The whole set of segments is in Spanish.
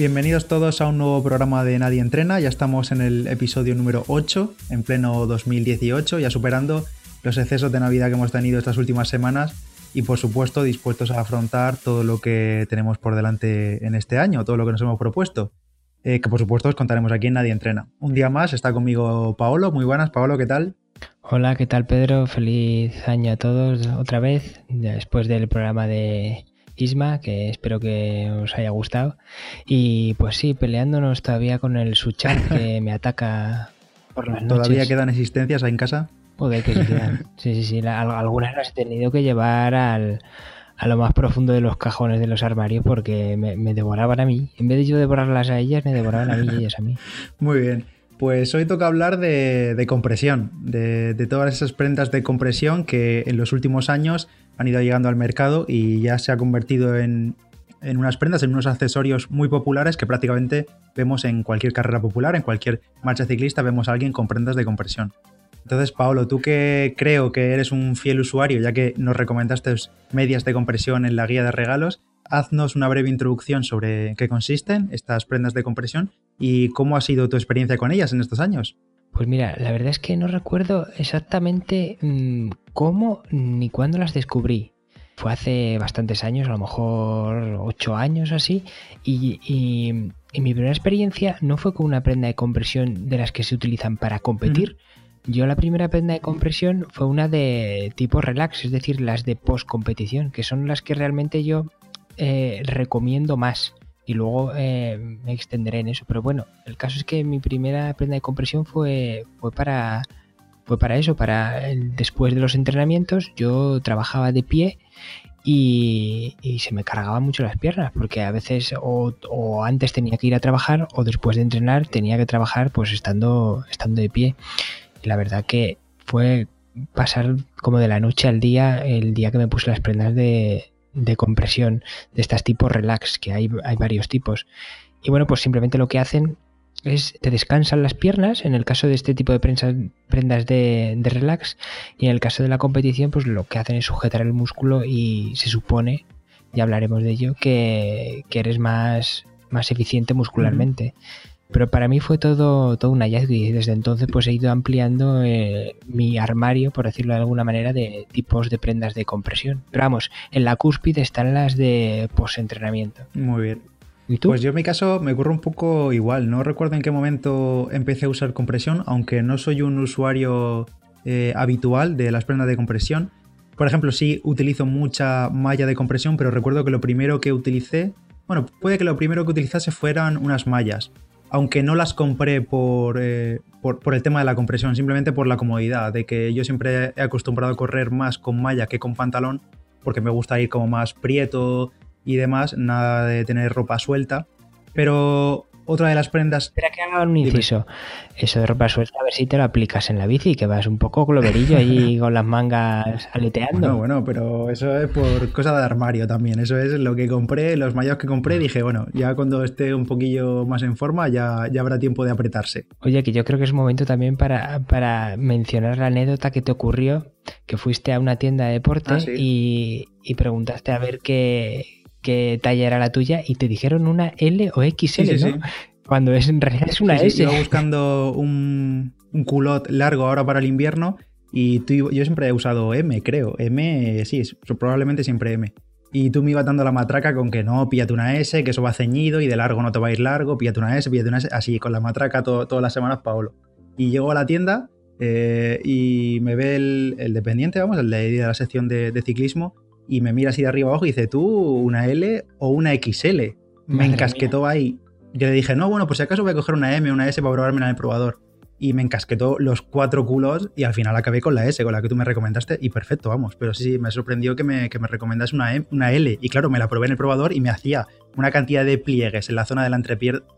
Bienvenidos todos a un nuevo programa de Nadie Entrena. Ya estamos en el episodio número 8, en pleno 2018, ya superando los excesos de Navidad que hemos tenido estas últimas semanas y por supuesto dispuestos a afrontar todo lo que tenemos por delante en este año, todo lo que nos hemos propuesto. Eh, que por supuesto os contaremos aquí en Nadie Entrena. Un día más está conmigo Paolo. Muy buenas, Paolo, ¿qué tal? Hola, ¿qué tal Pedro? Feliz año a todos otra vez, después del programa de Isma, que espero que os haya gustado. Y pues sí, peleándonos todavía con el Suchan que me ataca por las noches. ¿Todavía quedan existencias ahí en casa? Joder, que quedan. Sí, sí, sí. algunas las he tenido que llevar al, a lo más profundo de los cajones de los armarios porque me, devoraban a mí. En vez de yo devorarlas a ellas, me devoraban a mí y ellas a mí. Muy bien. Pues hoy toca hablar de, compresión, de, todas esas prendas de compresión que en los últimos años han ido llegando al mercado y ya se ha convertido en, en unas prendas, en unos accesorios muy populares que prácticamente vemos en cualquier carrera popular, en cualquier marcha ciclista, vemos a alguien con prendas de compresión. Entonces, Paolo, tú que creo que eres un fiel usuario, ya que nos recomendaste medias de compresión en la guía de regalos, haznos una breve introducción sobre qué consisten estas prendas de compresión y cómo ha sido tu experiencia con ellas en estos años. Pues mira, la verdad es que no recuerdo exactamente mm, cómo ni cuándo las descubrí. Fue hace bastantes años, a lo mejor ocho años así, y, y, mi primera experiencia no fue con una prenda de compresión de las que se utilizan para competir, yo la primera prenda de compresión fue una de tipo relax, es decir, las de post competición, que son las que realmente yo eh, recomiendo más. Y luego eh, me extenderé en eso. Pero bueno, el caso es que mi primera prenda de compresión fue, fue para fue para eso, para después de los entrenamientos yo trabajaba de pie y, se me cargaban mucho las piernas porque a veces o, o, antes tenía que ir a trabajar o después de entrenar tenía que trabajar pues estando, estando de pie y la verdad que fue pasar como de la noche al día el día que me puse las prendas de, compresión de estas tipos relax, que hay, hay varios tipos. Y bueno, pues simplemente lo que hacen es te descansan las piernas en el caso de este tipo de prendas de, de, relax y en el caso de la competición pues lo que hacen es sujetar el músculo y se supone, ya hablaremos de ello, que, que eres más, más eficiente muscularmente. Pero para mí fue todo, todo un hallazgo y desde entonces pues he ido ampliando eh, mi armario, por decirlo de alguna manera, de tipos de prendas de compresión. Pero vamos, en la cúspide están las de post-entrenamiento. Muy bien. ¿Y tú? Pues yo en mi caso me ocurre un poco igual. No recuerdo en qué momento empecé a usar compresión, aunque no soy un usuario eh, habitual de las prendas de compresión. Por ejemplo, sí utilizo mucha malla de compresión, pero recuerdo que lo primero que utilicé, bueno, puede que lo primero que utilizase fueran unas mallas aunque no las compré eh, por, por, el tema de la compresión, simplemente por la comodidad, de que yo siempre he acostumbrado a correr más con malla que con pantalón, porque me gusta ir como más prieto y demás, nada de tener ropa suelta. Pero otra de las prendas. Espera que haga un inciso. Eso de ropa suelta, a ver si te lo aplicas en la bici, que vas un poco globerillo ahí con las mangas aleteando. Bueno, bueno, pero eso es por cosa de armario también. Eso es lo que compré, los mayos que compré. Dije, bueno, ya cuando esté un poquillo más en forma, ya, ya habrá tiempo de apretarse. Oye, que yo creo que es un momento también para, para mencionar la anécdota que te ocurrió, que fuiste a una tienda de deporte ah, y, y preguntaste a ver qué qué talla era la tuya y te dijeron una L o XL, ¿no? Cuando es, en realidad es una S. Iba buscando un, culot largo ahora para el invierno y tú, yo siempre he usado M, creo. M, sí, probablemente siempre M. Y tú me ibas dando la matraca con que no, píllate una S, que eso va ceñido y de largo no te va a ir largo, píllate una S, píllate una S, así con la matraca todas las semanas, Paolo. Y llego a la tienda eh, y me ve el, dependiente, vamos, el de, la sección de, de, ciclismo, y me mira así de arriba abajo y dice, ¿tú una L o una XL? Me encasquetó ahí. Yo le dije, no, bueno, pues si acaso voy a coger una M o una S para probarme en el probador. Y me encasquetó los cuatro culos y al final acabé con la S, con la que tú me recomendaste, y perfecto, vamos. Pero sí, sí, me sorprendió que me, que me recomendas una, M, una L. Y claro, me la probé en el probador y me hacía una cantidad de pliegues en la zona de la,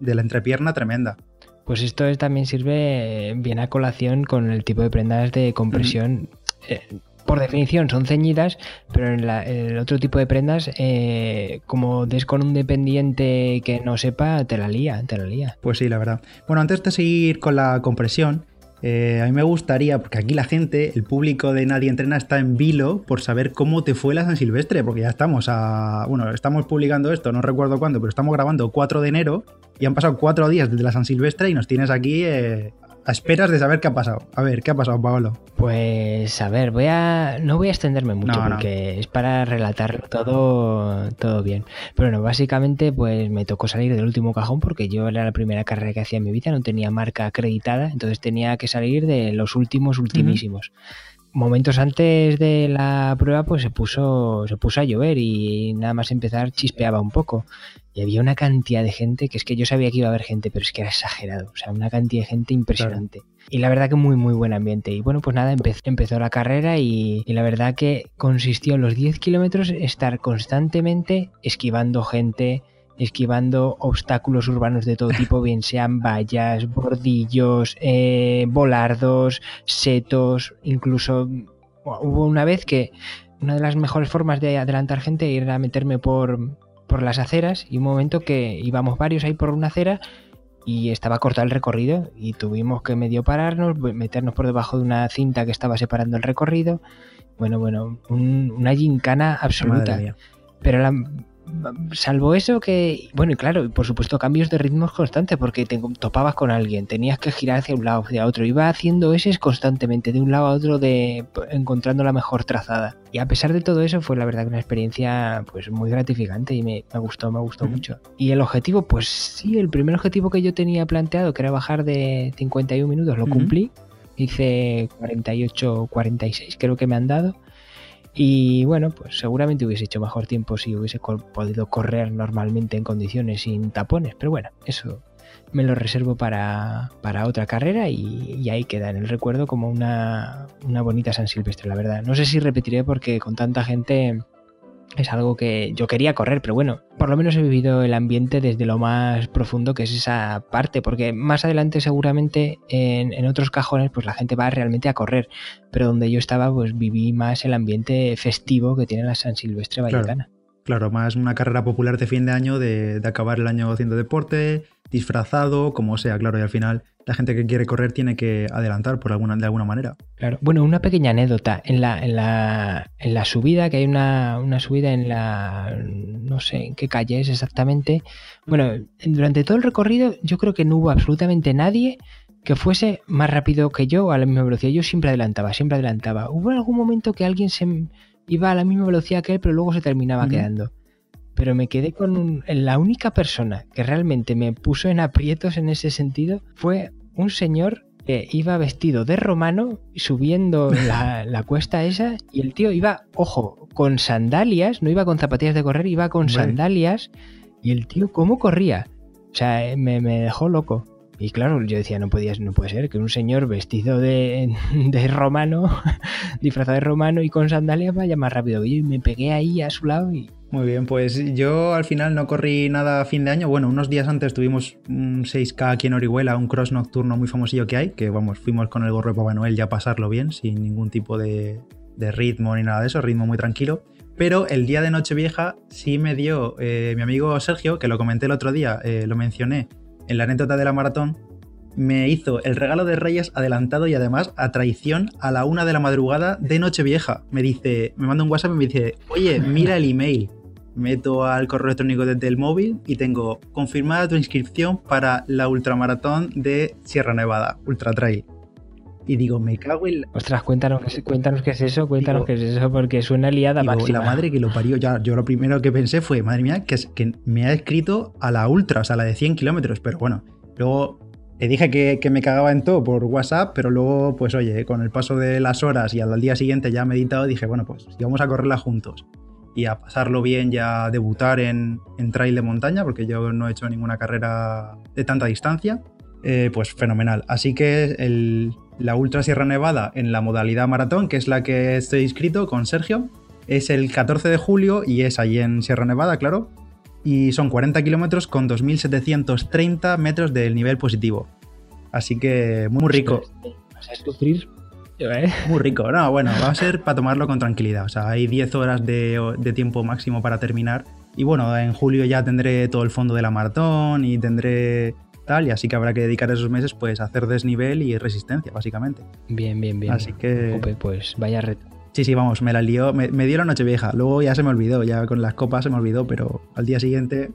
de la entrepierna tremenda. Pues esto también sirve bien a colación con el tipo de prendas de compresión por definición son ceñidas, pero en, el otro tipo de prendas, eh, como des con un dependiente que no sepa, te la lía, te la lía. Pues sí, la verdad. Bueno, antes de seguir con la compresión, Eh, a mí me gustaría, porque aquí la gente, el público de Nadie Entrena está en vilo por saber cómo te fue la San Silvestre, porque ya estamos a. Bueno, estamos publicando esto, no recuerdo cuándo, pero estamos grabando 4 de enero y han pasado 4 días desde la San Silvestre y nos tienes aquí eh, a esperas de saber qué ha pasado. A ver, ¿qué ha pasado, Paolo? Pues a ver, voy a. No voy a extenderme mucho porque es para relatar todo, todo bien. Pero bueno, básicamente, pues me tocó salir del último cajón porque yo era la primera carrera que hacía en mi vida, no tenía marca acreditada, entonces tenía que salir de los últimos, ultimísimos. Momentos antes de la prueba, pues se puso, se puso a llover y nada más empezar chispeaba un poco. Y había una cantidad de gente que es que yo sabía que iba a haber gente, pero es que era exagerado. O sea, una cantidad de gente impresionante. Y la verdad que muy, muy buen ambiente. Y bueno, pues nada, empezó, la carrera y, la verdad que consistió en los 10 kilómetros estar constantemente esquivando gente, esquivando obstáculos urbanos de todo tipo, bien sean vallas, bordillos, eh, volardos, setos, incluso hubo una vez que una de las mejores formas de adelantar gente era meterme por, por las aceras y un momento que íbamos varios ahí por una acera y estaba cortado el recorrido y tuvimos que medio pararnos, meternos por debajo de una cinta que estaba separando el recorrido. Bueno, bueno, una gincana absoluta. Pero la, salvo eso que, bueno, y claro, por supuesto cambios de ritmos constantes porque te topabas con alguien, tenías que girar hacia un lado, hacia otro, iba haciendo ese constantemente, de un lado a otro, de encontrando la mejor trazada. Y a pesar de todo eso fue la verdad una experiencia pues muy gratificante y me, gustó, me gustó mucho. Y el objetivo, pues sí, el primer objetivo que yo tenía planteado, que era bajar de 51 minutos, lo cumplí. Hice 48, 46, creo que me han dado. Y bueno, pues seguramente hubiese hecho mejor tiempo si hubiese podido correr normalmente en condiciones sin tapones, pero bueno, eso me lo reservo para, otra carrera y, ahí queda en el recuerdo como una, una bonita San Silvestre, la verdad. No sé si repetiré porque con tanta gente es algo que yo quería correr, pero bueno, por lo menos he vivido el ambiente desde lo más profundo que es esa parte, porque más adelante seguramente en, otros cajones pues la gente va realmente a correr, pero donde yo estaba pues viví más el ambiente festivo que tiene la San Silvestre Vallecana. Claro, más una carrera popular de fin de año, de, de acabar el año haciendo deporte, disfrazado, como sea, claro, y al final la gente que quiere correr tiene que adelantar por alguna, de alguna manera. Claro. Bueno, una pequeña anécdota. En la, en la, en la subida, que hay una, una, subida en la. no sé en qué calle es exactamente. Bueno, durante todo el recorrido, yo creo que no hubo absolutamente nadie que fuese más rápido que yo a la misma velocidad. Yo siempre adelantaba, siempre adelantaba. Hubo algún momento que alguien se iba a la misma velocidad que él, pero luego se terminaba quedando pero me quedé con la única persona que realmente me puso en aprietos en ese sentido fue un señor que iba vestido de romano subiendo la, cuesta esa y el tío iba, ojo, con sandalias, no iba con zapatillas de correr, iba con sandalias y el tío cómo corría. O sea, eh, me, dejó loco. Y claro, yo decía, no podía, no puede ser que un señor vestido de, de romano, disfrazado de romano y con sandalias vaya más rápido. Y me pegué ahí a su lado y muy bien, pues yo al final no corrí nada a fin de año. Bueno, unos días antes tuvimos un 6K aquí en Orihuela, un cross nocturno muy famosillo que hay, que vamos, fuimos con el gorro de Papá Noel ya a pasarlo bien, sin ningún tipo de, ritmo ni nada de eso, ritmo muy tranquilo. Pero el día de Nochevieja sí me dio eh, mi amigo Sergio, que lo comenté el otro día, eh, lo mencioné en la anécdota de la maratón, me hizo el regalo de Reyes adelantado y además a traición a la una de la madrugada de Nochevieja. Me dice, me manda un WhatsApp y me dice, oye, mira el email meto al correo electrónico desde el móvil y tengo confirmada tu inscripción para la ultramaratón de Sierra Nevada, Ultra Trail. Y digo, me cago en. Ostras, cuéntanos, cuéntanos qué es eso, cuéntanos qué es eso, porque suena liada digo, La madre que lo parió, ya, yo lo primero que pensé fue, madre mía, que, que me ha escrito a la ultra, o sea, la de 100 kilómetros, pero bueno, luego le dije que, que, me cagaba en todo por WhatsApp, pero luego, pues oye, con el paso de las horas y al día siguiente ya meditado, dije, bueno, pues vamos a correrla juntos y a pasarlo bien ya debutar en, trail de montaña, porque yo no he hecho ninguna carrera de tanta distancia, eh, pues fenomenal. Así que la Ultra Sierra Nevada en la modalidad maratón, que es la que estoy inscrito con Sergio, es el 14 de julio y es allí en Sierra Nevada, claro. Y son 40 kilómetros con 2.730 metros del nivel positivo. Así que muy rico. Vas a sufrir ¿eh? Muy rico. No, bueno, va a ser para tomarlo con tranquilidad. O sea, hay 10 horas de, tiempo máximo para terminar. Y bueno, en julio ya tendré todo el fondo de la maratón y tendré tal, y así que habrá que dedicar esos meses pues a hacer desnivel y resistencia, básicamente. Bien, bien, bien. Así que... pues vaya reto. Sí, sí, vamos, me la lió, me, me dio la noche vieja, luego ya se me olvidó, ya con las copas se me olvidó, pero al día siguiente...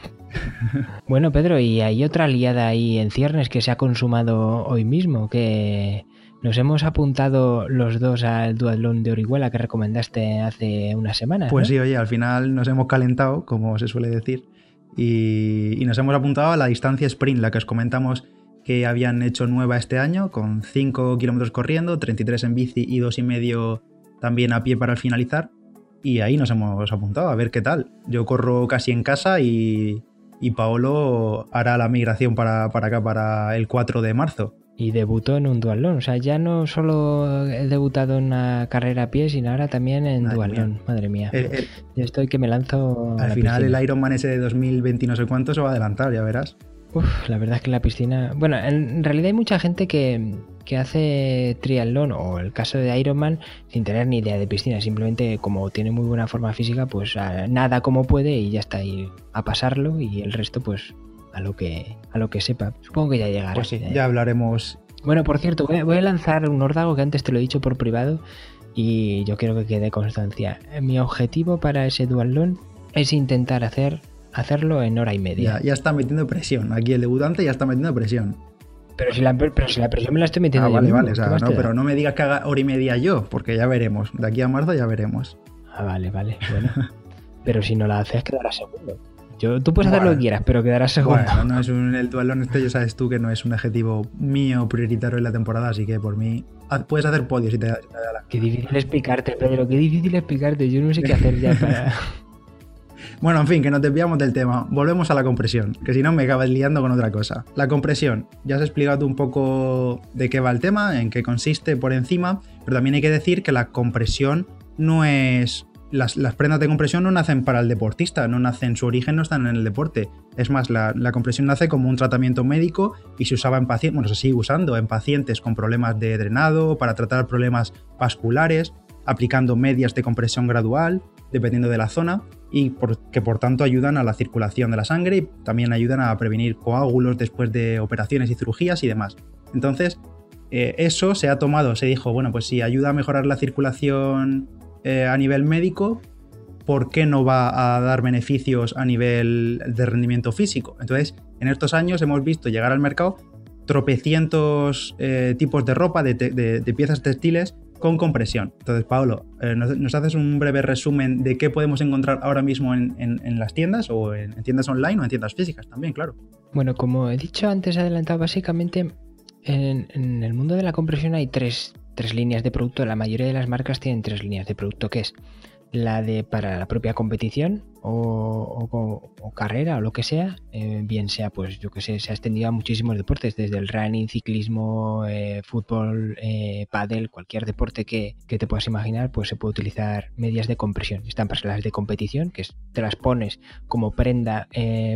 bueno, Pedro, y hay otra liada ahí en ciernes que se ha consumado hoy mismo, que nos hemos apuntado los dos al duatlón de Orihuela que recomendaste hace unas semanas. Pues sí, oye, al final nos hemos calentado, como se suele decir, y, nos hemos apuntado a la distancia sprint, la que os comentamos que habían hecho nueva este año, con 5 kilómetros corriendo, 33 en bici y 2,5 también a pie para finalizar. Y ahí nos hemos apuntado a ver qué tal. Yo corro casi en casa y, y Paolo hará la migración para, para acá para el 4 de marzo. Y debutó en un dualón. O sea, ya no solo he debutado en una carrera a pie, sino ahora también en dualón. Madre mía. Yo estoy que me lanzo. Al final, el Ironman ese de 2020 y no sé cuánto se va a adelantar, ya verás. Uf, la verdad es que la piscina. Bueno, en realidad hay mucha gente que, hace triatlón o el caso de Ironman sin tener ni idea de piscina, simplemente como tiene muy buena forma física, pues nada como puede y ya está ahí a pasarlo y el resto pues a lo que a lo que sepa. Supongo que ya llegará. Pues sí, ya hablaremos. Bueno, por cierto, voy a, lanzar un órdago que antes te lo he dicho por privado y yo quiero que quede constancia. Mi objetivo para ese duatlón es intentar hacer hacerlo en hora y media. Ya, está metiendo presión. Aquí el debutante ya está metiendo presión. Pero si la, pero si la presión me la estoy metiendo ah, vale, vale, no, pero no me digas que haga hora y media yo, porque ya veremos. De aquí a marzo ya veremos. Ah, vale, vale. Bueno. pero si no la haces, quedará segundo. Yo, tú puedes hacer lo que quieras, pero quedarás segundo. Bueno, no es un, el duelo este, ya sabes tú que no es un objetivo mío prioritario en la temporada, así que por mí puedes hacer podio si te, da la... Qué difícil explicarte, Pedro, qué difícil explicarte. Yo no sé qué hacer ya para... Bueno, en fin, que nos desviamos del tema. Volvemos a la compresión, que si no me acabas liando con otra cosa. La compresión, ya has explicado un poco de qué va el tema, en qué consiste por encima, pero también hay que decir que la compresión no es... Las, prendas de compresión no nacen para el deportista, no nacen, su origen no están en el deporte. Es más, la, compresión nace como un tratamiento médico y se usaba en pacientes, bueno, se sigue usando en pacientes con problemas de drenado, para tratar problemas vasculares, aplicando medias de compresión gradual, dependiendo de la zona, y que por tanto ayudan a la circulación de la sangre y también ayudan a prevenir coágulos después de operaciones y cirugías y demás. Entonces, eh, eso se ha tomado, se dijo, bueno, pues si ayuda a mejorar la circulación eh, a nivel médico, ¿por qué no va a dar beneficios a nivel de rendimiento físico? Entonces, en estos años hemos visto llegar al mercado tropecientos eh, tipos de ropa, de piezas textiles con compresión. Entonces, Pablo, eh, ¿nos, haces un breve resumen de qué podemos encontrar ahora mismo en, las tiendas o en, tiendas online o en tiendas físicas también, claro? Bueno, como he dicho antes, adelantado, básicamente en, en el mundo de la compresión hay tres, tres líneas de producto. La mayoría de las marcas tienen tres líneas de producto, que es la de para la propia competición o, carrera o lo que sea, eh, bien sea, pues yo que sé, se ha extendido a muchísimos deportes, desde el running, ciclismo, eh, fútbol, eh, pádel, cualquier deporte que, te puedas imaginar, pues se puede utilizar medias de compresión. Están para las de competición, que te las pones como prenda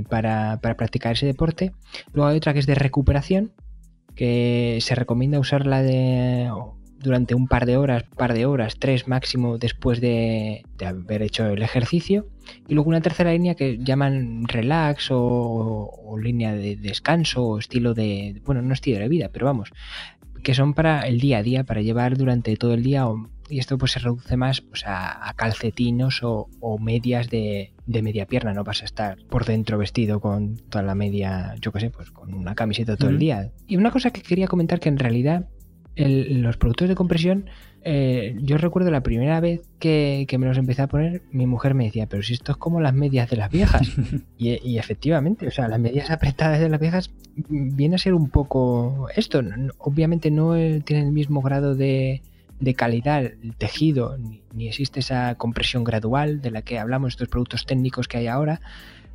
para, para practicar ese deporte. Luego hay otra que es de recuperación, que se recomienda usarla de durante un par de horas, par de horas, tres máximo después de, haber hecho el ejercicio. Y luego una tercera línea que llaman relax o, línea de descanso o estilo de, bueno, no estilo de vida, pero vamos, que son para el día a día, para llevar durante todo el día. y esto pues se reduce más pues, a, calcetinos o, medias de, media pierna. No vas a estar por dentro vestido con toda la media, yo qué sé, pues con una camiseta todo el día. Y una cosa que quería comentar que en realidad los productos de compresión, eh, yo recuerdo la primera vez que, me los empecé a poner, mi mujer me decía, pero si esto es como las medias de las viejas. y, efectivamente, o sea, las medias apretadas de las viejas viene a ser un poco esto. Obviamente no tiene el mismo grado de, calidad el tejido, ni, ni, existe esa compresión gradual de la que hablamos, estos productos técnicos que hay ahora,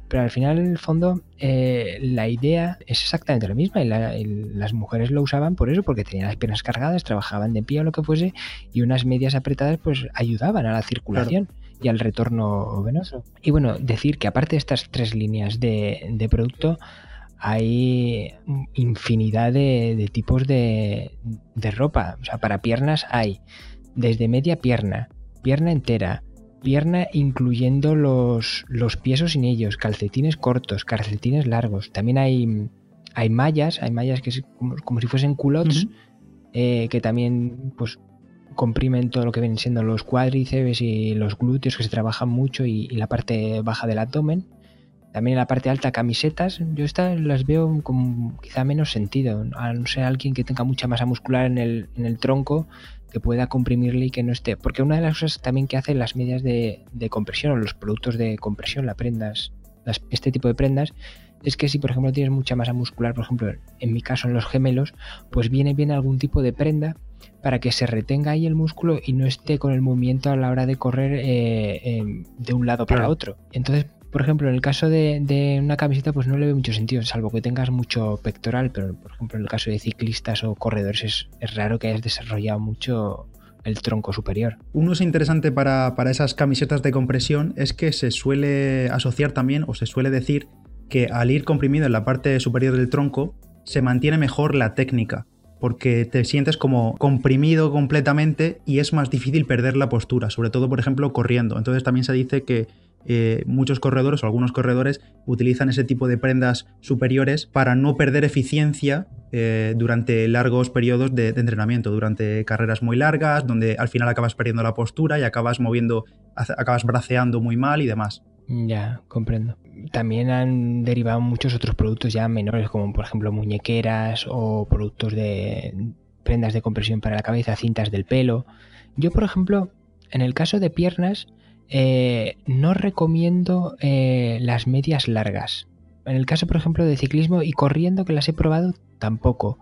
pero al final, en el fondo, eh, la idea es exactamente la misma. Y, las mujeres lo usaban por eso, porque tenían las piernas cargadas, trabajaban de pie o lo que fuese, y unas medias apretadas pues ayudaban a la circulación y al retorno venoso. Y bueno, decir que aparte de estas tres líneas de, producto, hay infinidad de, tipos de, de ropa. O sea, para piernas hay desde media pierna, pierna entera, pierna incluyendo los, los pies sin ellos, calcetines cortos, calcetines largos. También hay, Hay mallas, hay mallas que es como, si fuesen culottes, eh, que también pues comprimen todo lo que vienen siendo los cuádriceps y los glúteos que se trabajan mucho y, la parte baja del abdomen. También en la parte alta camisetas, yo estas las veo con quizá menos sentido, a no ser alguien que tenga mucha masa muscular en el, en el tronco que pueda comprimirle y que no esté. Porque una de las cosas también que hacen las medias de, de compresión o los productos de compresión, las prendas, este tipo de prendas, es que si por ejemplo tienes mucha masa muscular, por ejemplo en mi caso en los gemelos, pues viene bien algún tipo de prenda para que se retenga ahí el músculo y no esté con el movimiento a la hora de correr eh, de un lado para otro. Entonces, por ejemplo, en el caso de, una camiseta, pues no le veo mucho sentido, salvo que tengas mucho pectoral, pero por ejemplo en el caso de ciclistas o corredores es, es raro que hayas desarrollado mucho el tronco superior. Un uso interesante para, esas camisetas de compresión es que se suele asociar también o se suele decir que al ir comprimido en la parte superior del tronco se mantiene mejor la técnica porque te sientes como comprimido completamente y es más difícil perder la postura, sobre todo por ejemplo corriendo. Entonces también se dice que eh, muchos corredores o algunos corredores utilizan ese tipo de prendas superiores para no perder eficiencia eh, durante largos periodos de, entrenamiento, durante carreras muy largas, donde al final acabas perdiendo la postura y acabas moviendo, acabas braceando muy mal y demás. Ya, comprendo. También han derivado muchos otros productos ya menores, como por ejemplo muñequeras o productos de prendas de compresión para la cabeza, cintas del pelo. Yo, por ejemplo, en el caso de piernas, eh, no recomiendo eh, las medias largas. En el caso, por ejemplo, de ciclismo y corriendo, que las he probado, tampoco.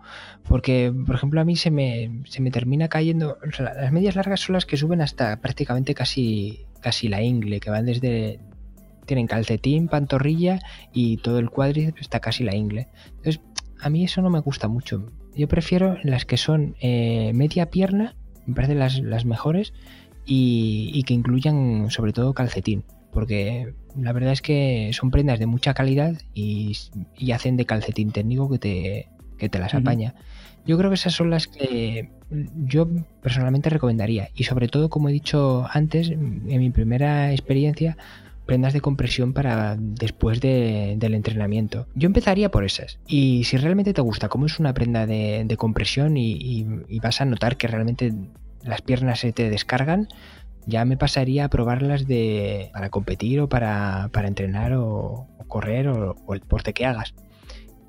Porque, por ejemplo, a mí se me, se me termina cayendo. las medias largas son las que suben hasta prácticamente casi, casi la ingle, que van desde. Tienen calcetín, pantorrilla y todo el cuádriceps está casi la ingle. Entonces, a mí eso no me gusta mucho. Yo prefiero las que son eh, media pierna, me parecen las, las mejores y, que incluyan sobre todo calcetín, porque la verdad es que son prendas de mucha calidad y, hacen de calcetín técnico que te, que te las apaña. Yo creo que esas son las que yo personalmente recomendaría y sobre todo, como he dicho antes, en mi primera experiencia, prendas de compresión para después del entrenamiento. Yo empezaría por esas. Y si realmente te gusta cómo es una prenda de, compresión y, vas a notar que realmente las piernas se te descargan, ya me pasaría a probarlas de, para competir o para, entrenar o, correr o, el deporte que hagas.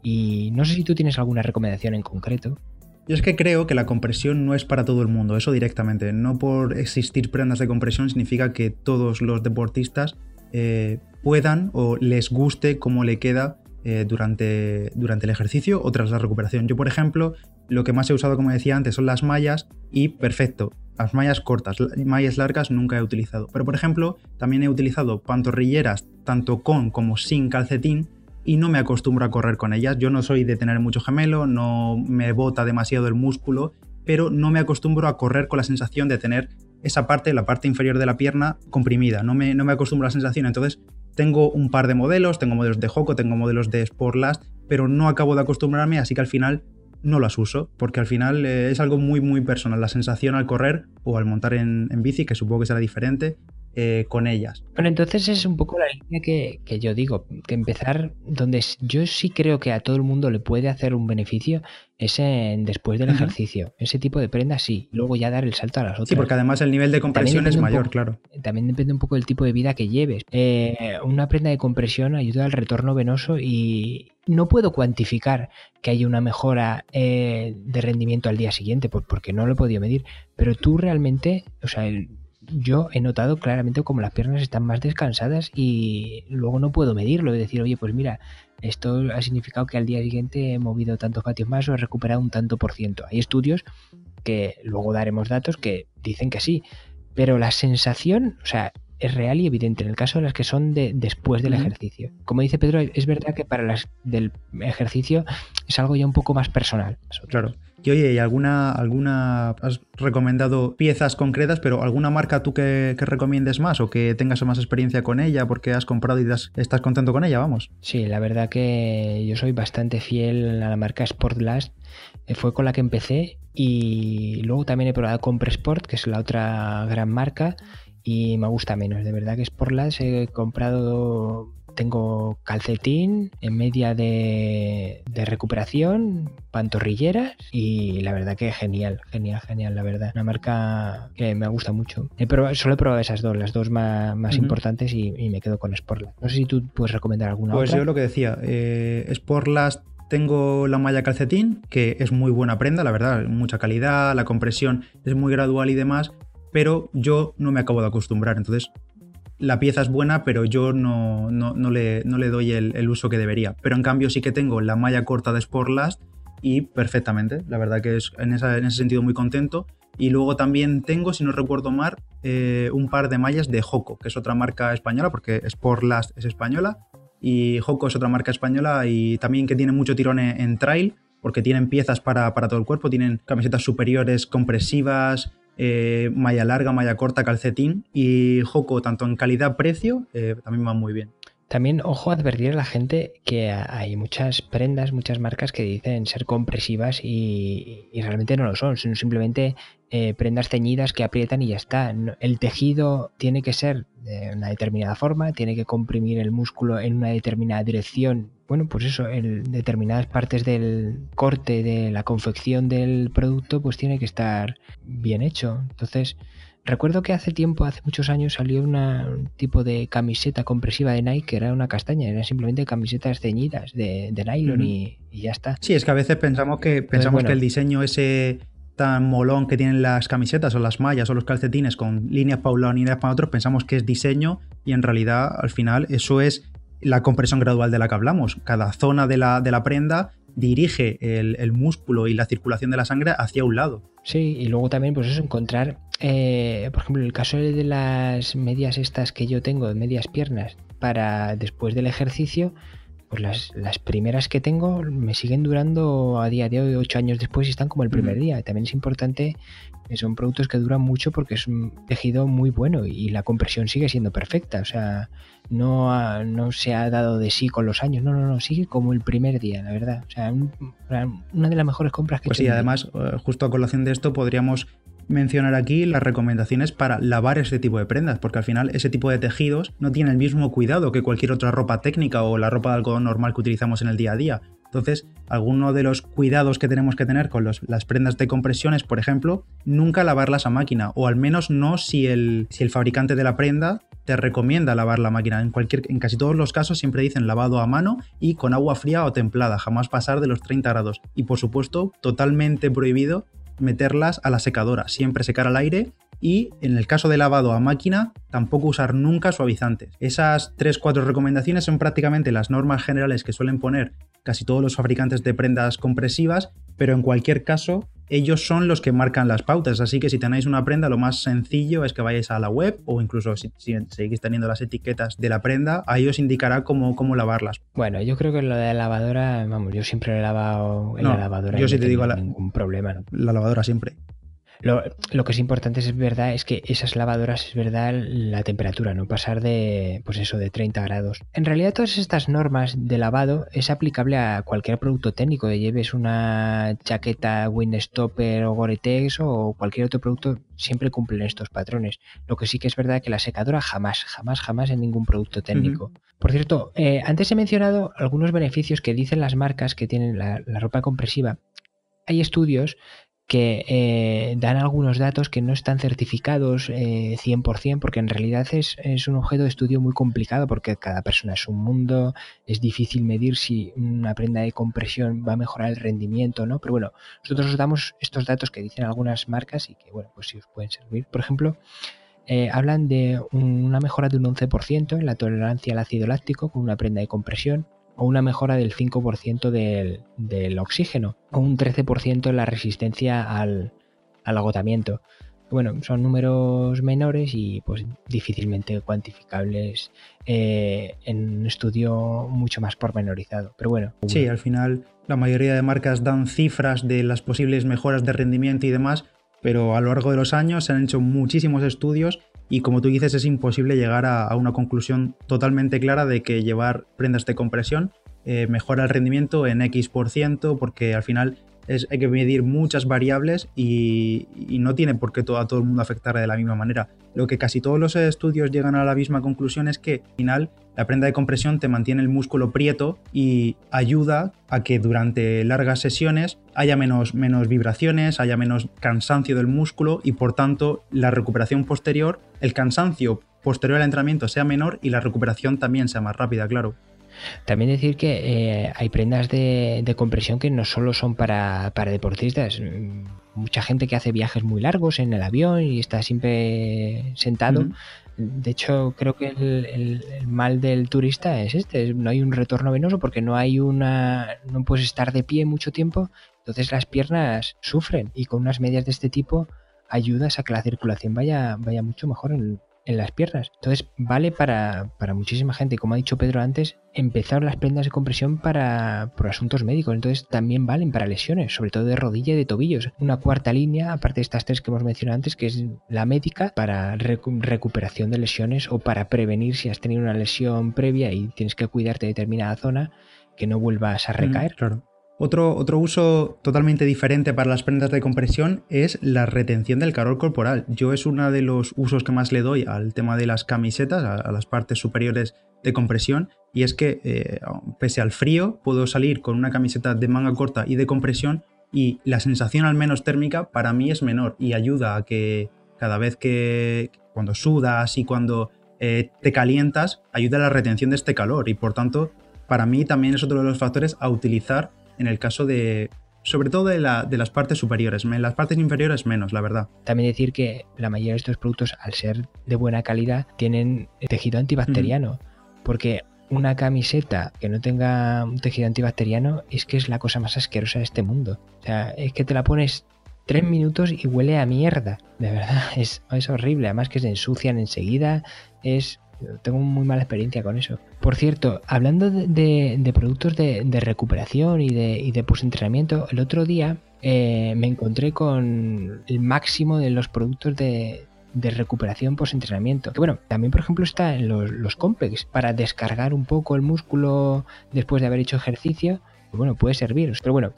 Y no sé si tú tienes alguna recomendación en concreto. Yo es que creo que la compresión no es para todo el mundo, eso directamente. No por existir prendas de compresión significa que todos los deportistas eh, puedan o les guste cómo le queda eh, durante, durante el ejercicio o tras la recuperación. Yo, por ejemplo, lo que más he usado, como decía antes, son las mallas y perfecto. Las mallas cortas, mallas largas nunca he utilizado. Pero por ejemplo, también he utilizado pantorrilleras tanto con como sin calcetín y no me acostumbro a correr con ellas. Yo no soy de tener mucho gemelo, no me bota demasiado el músculo, pero no me acostumbro a correr con la sensación de tener esa parte, la parte inferior de la pierna, comprimida. No me, no me acostumbro a la sensación. Entonces, tengo un par de modelos, tengo modelos de Hoco, tengo modelos de Sportlast, pero no acabo de acostumbrarme, así que al final no las uso, porque al final eh, es algo muy, muy personal. La sensación al correr o al montar en, bici, que supongo que será diferente, eh, con ellas. Bueno, entonces es un poco la línea que, yo digo, que empezar donde yo sí creo que a todo el mundo le puede hacer un beneficio es en después del ejercicio. Ese tipo de prenda sí, luego ya dar el salto a las otras. Sí, porque además el nivel de compresión es mayor, claro. También depende un poco del tipo de vida que lleves. Eh, una prenda de compresión ayuda al retorno venoso y, no puedo cuantificar que haya una mejora eh, de rendimiento al día siguiente, porque no lo he podido medir, pero tú realmente, o sea, yo he notado claramente como las piernas están más descansadas y luego no puedo medirlo y decir, oye, pues mira, esto ha significado que al día siguiente he movido tantos vatios más o he recuperado un tanto por ciento. Hay estudios que luego daremos datos que dicen que sí, pero la sensación, o sea, es real y evidente en el caso de las que son de después del ejercicio. Como dice Pedro, es verdad que para las del ejercicio es algo ya un poco más personal. Claro. Y oye, ¿y alguna, alguna, has recomendado piezas concretas, pero alguna marca tú que, recomiendes más o que tengas más experiencia con ella porque has comprado y estás contento con ella, vamos? Sí, la verdad que yo soy bastante fiel a la marca Sportlast, eh, fue con la que empecé y luego también he probado Compressport, que es la otra gran marca y me gusta menos. De verdad que Sportlast he comprado tengo calcetín en media de, recuperación, pantorrilleras y la verdad que genial, genial, genial, la verdad. Una marca que me gusta mucho. solo he probado esas dos, las dos más, importantes y, me quedo con Sportlast. No sé si tú puedes recomendar alguna pues otra. Pues yo lo que decía, eh, Sportlast tengo la malla calcetín, que es muy buena prenda, la verdad, mucha calidad, la compresión es muy gradual y demás, pero yo no me acabo de acostumbrar. Entonces, la pieza es buena, pero yo no, no, le, no le, doy el, uso que debería. Pero en cambio sí que tengo la malla corta de Sportlast y perfectamente. La verdad que es en, ese sentido muy contento. Y luego también tengo, si no recuerdo mal, eh, un par de mallas de Joco, que es otra marca española, porque Sportlast es española. Y Joco es otra marca española y también que tiene mucho tirón en, trail, porque tienen piezas para, para, todo el cuerpo, tienen camisetas superiores compresivas, eh, malla larga, malla corta, calcetín y Joco, tanto en calidad-precio, eh, también va muy bien. También, ojo, advertir a la gente que hay muchas prendas, muchas marcas que dicen ser compresivas y, realmente no lo son, son simplemente eh, prendas ceñidas que aprietan y ya está. El tejido tiene que ser de una determinada forma, tiene que comprimir el músculo en una determinada dirección. Bueno, pues eso, en determinadas partes del corte, de la confección del producto, pues tiene que estar bien hecho. Entonces, Recuerdo que hace tiempo, hace muchos años, salió un tipo de camiseta compresiva de Nike que era una castaña, eran simplemente camisetas ceñidas de, nylon y, ya está. Sí, es que a veces pensamos que pensamos que el diseño ese tan molón que tienen las camisetas o las mallas o los calcetines con líneas para un lado y líneas para otro, pensamos que es diseño y en realidad al final eso es la compresión gradual de la que hablamos. Cada zona de la, de la prenda dirige el, músculo y la circulación de la sangre hacia un lado. Sí, y luego también, pues eso, encontrar, eh, por ejemplo, el caso de las medias estas que yo tengo, de medias piernas, para después del ejercicio, pues las, las, primeras que tengo me siguen durando a día de hoy, ocho años después, y están como el primer día. También es importante son productos que duran mucho porque es un tejido muy bueno y la compresión sigue siendo perfecta. O sea, no, no se ha dado de sí con los años. No, no, no, sigue como el primer día, la verdad. O sea, una de las mejores compras que Pues sí, además, eh, justo a colación de esto podríamos mencionar aquí las recomendaciones para lavar ese tipo de prendas, porque al final ese tipo de tejidos no tiene el mismo cuidado que cualquier otra ropa técnica o la ropa de algodón normal que utilizamos en el día a día. Entonces, alguno de los cuidados que tenemos que tener con las prendas de compresión es, por ejemplo, nunca lavarlas a máquina, o al menos no si el, si el fabricante de la prenda te recomienda lavar la máquina. En, cualquier, en casi todos los casos siempre dicen lavado a mano y con agua fría o templada, jamás pasar de los 30 grados. Y por supuesto, totalmente prohibido meterlas a la secadora, siempre secar al aire y en el caso de lavado a máquina, tampoco usar nunca suavizantes. Esas 3-4 recomendaciones son prácticamente las normas generales que suelen poner casi todos los fabricantes de prendas compresivas, pero en cualquier caso, ellos son los que marcan las pautas. Así que si tenéis una prenda, lo más sencillo es que vayáis a la web o incluso si, seguís teniendo las etiquetas de la prenda, ahí os indicará cómo, cómo lavarlas. Bueno, yo creo que lo de la lavadora, vamos, yo siempre he lavado en la lavadora. Yo sí te digo ningún problema. La lavadora siempre. Lo, que es importante es verdad es que esas lavadoras es verdad la temperatura, no pasar de pues eso de 30 grados. En realidad todas estas normas de lavado es aplicable a cualquier producto técnico, de lleves una chaqueta Windstopper o Gore-Tex o cualquier otro producto, siempre cumplen estos patrones. Lo que sí que es verdad que la secadora jamás, jamás, jamás en ningún producto técnico. Por cierto, eh, antes he mencionado algunos beneficios que dicen las marcas que tienen la ropa compresiva. Hay estudios que eh, dan algunos datos que no están certificados 100% eh, porque en realidad es, es, un objeto de estudio muy complicado porque cada persona es un mundo, es difícil medir si una prenda de compresión va a mejorar el rendimiento no, pero bueno, nosotros os damos estos datos que dicen algunas marcas y que bueno, pues si os pueden servir. Por ejemplo, eh, hablan de una mejora de un 11% en la tolerancia al ácido láctico con una prenda de compresión, o una mejora del 5% del, oxígeno o un 13% en la resistencia al, agotamiento. Bueno, son números menores y pues difícilmente cuantificables eh, en un estudio mucho más pormenorizado. Pero bueno. Sí, al final la mayoría de marcas dan cifras de las posibles mejoras de rendimiento y demás, pero a lo largo de los años se han hecho muchísimos estudios y como tú dices es imposible llegar a, una conclusión totalmente clara de que llevar prendas de compresión eh, mejora el rendimiento en X por ciento porque al final es, hay que medir muchas variables y, no tiene por qué todo, a todo el mundo afectar de la misma manera. Lo que casi todos los estudios llegan a la misma conclusión es que al final la prenda de compresión te mantiene el músculo prieto y ayuda a que durante largas sesiones haya menos, menos vibraciones, haya menos cansancio del músculo y por tanto la recuperación posterior, el cansancio posterior al entrenamiento sea menor y la recuperación también sea más rápida, claro. También decir que eh, hay prendas de, compresión que no solo son para, deportistas. Mucha gente que hace viajes muy largos en el avión y está siempre sentado. De hecho, creo que el, mal del turista es este, no hay un retorno venoso porque no hay una, no puedes estar de pie mucho tiempo, entonces las piernas sufren y con unas medias de este tipo ayudas a que la circulación vaya, vaya mucho mejor en, en las piernas. Entonces vale para, muchísima gente, como ha dicho Pedro antes, empezar las prendas de compresión para por asuntos médicos. Entonces también valen para lesiones, sobre todo de rodilla y de tobillos. Una cuarta línea, aparte de estas tres que hemos mencionado antes, que es la médica para recuperación de lesiones o para prevenir si has tenido una lesión previa y tienes que cuidarte de determinada zona que no vuelvas a recaer. claro. Otro, otro, uso totalmente diferente para las prendas de compresión es la retención del calor corporal. Yo es uno de los usos que más le doy al tema de las camisetas, a, las partes superiores de compresión, y es que eh, pese al frío puedo salir con una camiseta de manga corta y de compresión y la sensación al menos térmica para mí es menor y ayuda a que cada vez que cuando sudas y cuando eh, te calientas, ayuda a la retención de este calor y por tanto para mí también es otro de los factores a utilizar en el caso de, sobre todo de, la, de, las partes superiores. En las partes inferiores menos, la verdad. También decir que la mayoría de estos productos, al ser de buena calidad, tienen tejido antibacteriano. Porque una camiseta que no tenga un tejido antibacteriano es que es la cosa más asquerosa de este mundo. O sea, es que te la pones tres minutos y huele a mierda. De verdad, es, es horrible. Además que se ensucian enseguida. Es tengo muy mala experiencia con eso. Por cierto, hablando de, productos de, recuperación y de, y de entrenamiento el otro día eh, me encontré con el máximo de los productos de, recuperación post-entrenamiento. Que bueno, también por ejemplo está en los, los complex para descargar un poco el músculo después de haber hecho ejercicio. Bueno, puede servir. Pero bueno,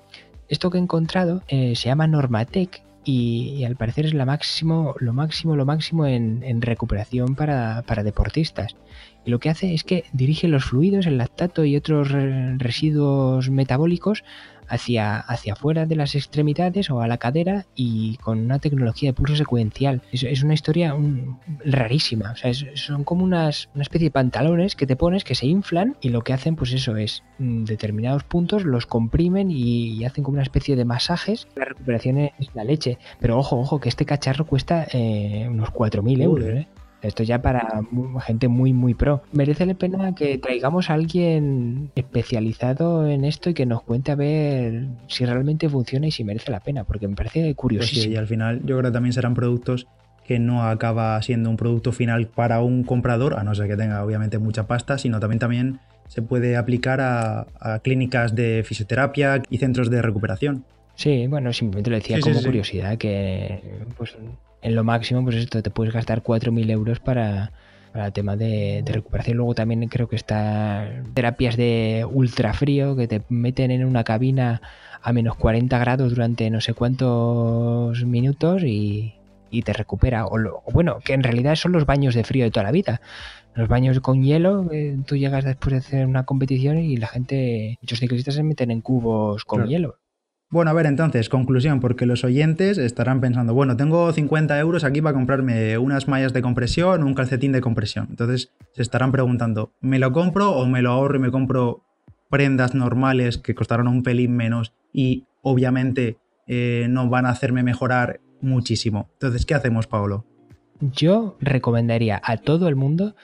esto que he encontrado eh, se llama Normatec y, al parecer es la máximo, lo máximo, lo máximo en, recuperación para, para, deportistas. Y lo que hace es que dirige los fluidos, el lactato y otros residuos metabólicos hacia, hacia afuera de las extremidades o a la cadera y con una tecnología de pulso secuencial. Es, es una historia rarísima. O sea, son como unas, una especie de pantalones que te pones que se inflan y lo que hacen pues eso es mm, determinados puntos los comprimen y, hacen como una especie de masajes. La recuperación es la leche. Pero ojo, ojo, que este cacharro cuesta eh, unos 4.000 euros. ¿eh? Esto ya para gente muy, muy pro. Merece la pena que traigamos a alguien especializado en esto y que nos cuente a ver si realmente funciona y si merece la pena, porque me parece pues curiosísimo. y al final yo creo que también serán productos que no acaba siendo un producto final para un comprador, a no ser que tenga obviamente mucha pasta, sino también, también se puede aplicar a, clínicas de fisioterapia y centros de recuperación. Sí, bueno, simplemente lo decía como curiosidad, que pues en lo máximo, pues esto, te puedes gastar 4.000 euros para, para el tema de, recuperación. Luego también creo que está terapias de ultrafrío que te meten en una cabina a menos 40 grados durante no sé cuántos minutos y, te recupera. O, bueno, que en realidad son los baños de frío de toda la vida. Los baños con hielo, eh, tú llegas después de hacer una competición y la gente, muchos ciclistas se meten en cubos con hielo. Bueno, a ver, entonces, conclusión, porque los oyentes estarán pensando, bueno, tengo 50 euros aquí para comprarme unas mallas de compresión, un calcetín de compresión. Entonces, se estarán preguntando, ¿me lo compro o me lo ahorro y me compro prendas normales que costarán un pelín menos y obviamente eh, no van a hacerme mejorar muchísimo? Entonces, ¿qué hacemos, Paolo? Yo recomendaría a todo el mundo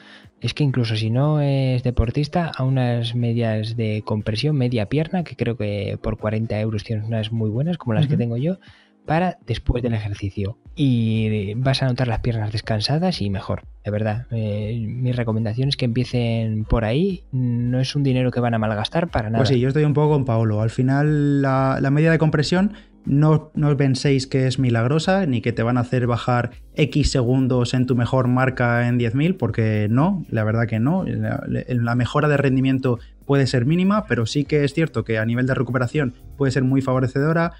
es que incluso si no es deportista, a unas medias de compresión, media pierna, que creo que por 40 euros tienes unas muy buenas, como las que tengo yo, para después del ejercicio. Y vas a notar las piernas descansadas y mejor, de verdad. Eh, mi recomendación es que empiecen por ahí. No es un dinero que van a malgastar para nada. Pues sí, yo estoy un poco con Paolo. Al final, la, la media de compresión no, no penséis que es milagrosa ni que te van a hacer bajar X segundos en tu mejor marca en 10.000, porque no, la verdad que no. La, mejora de rendimiento puede ser mínima, pero sí que es cierto que a nivel de recuperación puede ser muy favorecedora.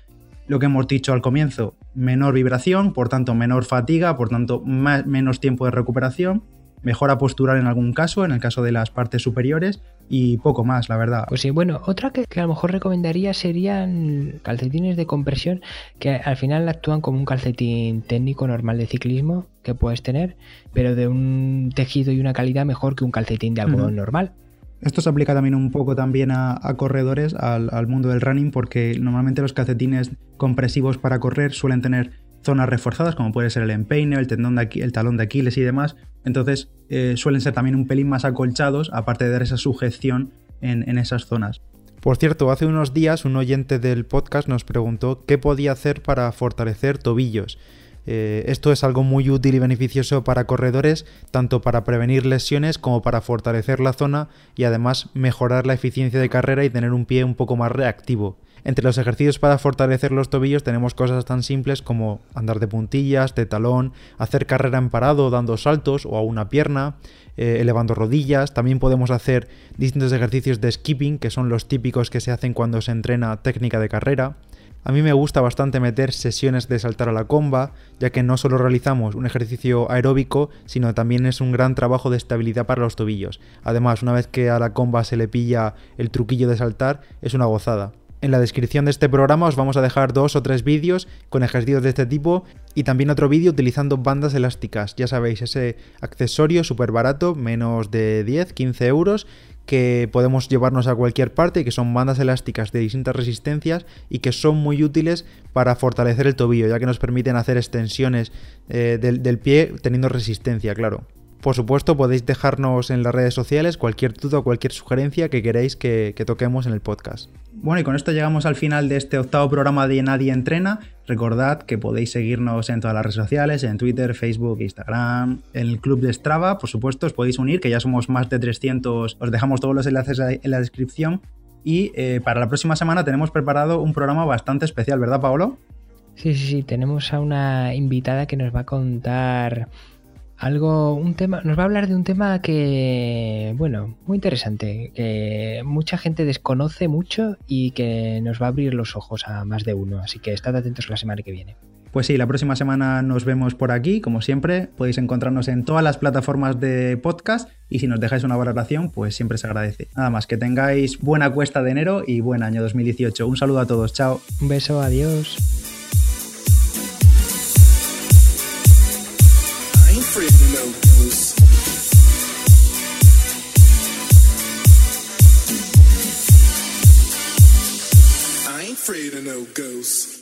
Lo que hemos dicho al comienzo, menor vibración, por tanto menor fatiga, por tanto menos tiempo de recuperación. mejora postural en algún caso, en el caso de las partes superiores, y poco más, la verdad. Pues sí, bueno, otra que, a lo mejor recomendaría serían calcetines de compresión que al final actúan como un calcetín técnico normal de ciclismo que puedes tener, pero de un tejido y una calidad mejor que un calcetín de algodón normal. Esto se aplica también un poco también a, corredores, al, al, mundo del running, porque normalmente los calcetines compresivos para correr suelen tener zonas reforzadas, como puede ser el empeine, el, tendón de el talón de Aquiles y demás. Entonces eh, suelen ser también un pelín más acolchados, aparte de dar esa sujeción en, esas zonas. Por cierto, hace unos días un oyente del podcast nos preguntó qué podía hacer para fortalecer tobillos. Eh, esto es algo muy útil y beneficioso para corredores, tanto para prevenir lesiones como para fortalecer la zona y además mejorar la eficiencia de carrera y tener un pie un poco más reactivo. Entre los ejercicios para fortalecer los tobillos tenemos cosas tan simples como andar de puntillas, de talón, hacer carrera en parado dando saltos o a una pierna, eh, elevando rodillas. También podemos hacer distintos ejercicios de skipping, que son los típicos que se hacen cuando se entrena técnica de carrera. A mí me gusta bastante meter sesiones de saltar a la comba, ya que no solo realizamos un ejercicio aeróbico, sino también es un gran trabajo de estabilidad para los tobillos. Además, una vez que a la comba se le pilla el truquillo de saltar, es una gozada. En la descripción de este programa os vamos a dejar dos o tres vídeos con ejercicios de este tipo y también otro vídeo utilizando bandas elásticas. Ya sabéis, ese accesorio súper barato, menos de 10, 15 euros, que podemos llevarnos a cualquier parte que son bandas elásticas de distintas resistencias y que son muy útiles para fortalecer el tobillo, ya que nos permiten hacer extensiones eh, del pie teniendo resistencia, claro. Por supuesto, podéis dejarnos en las redes sociales cualquier duda o cualquier sugerencia que queréis que, toquemos en el podcast. Bueno, y con esto llegamos al final de este octavo programa de Nadie Entrena. Recordad que podéis seguirnos en todas las redes sociales, en Twitter, Facebook, Instagram, en el club de Strava, por supuesto, os podéis unir, que ya somos más de 300, os dejamos todos los enlaces en la descripción. Y eh, para la próxima semana tenemos preparado un programa bastante especial, ¿verdad, Paolo? Sí, sí, sí, tenemos a una invitada que nos va a contar algo, un tema, nos va a hablar de un tema que, bueno, muy interesante, que mucha gente desconoce mucho y que nos va a abrir los ojos a más de uno, así que estad atentos la semana que viene. Pues sí, la próxima semana nos vemos por aquí, como siempre, podéis encontrarnos en todas las plataformas de podcast y si nos dejáis una valoración, pues siempre se agradece. Nada más, que tengáis buena cuesta de enero y buen año 2018. Un saludo a todos, chao. Un beso, adiós. goes.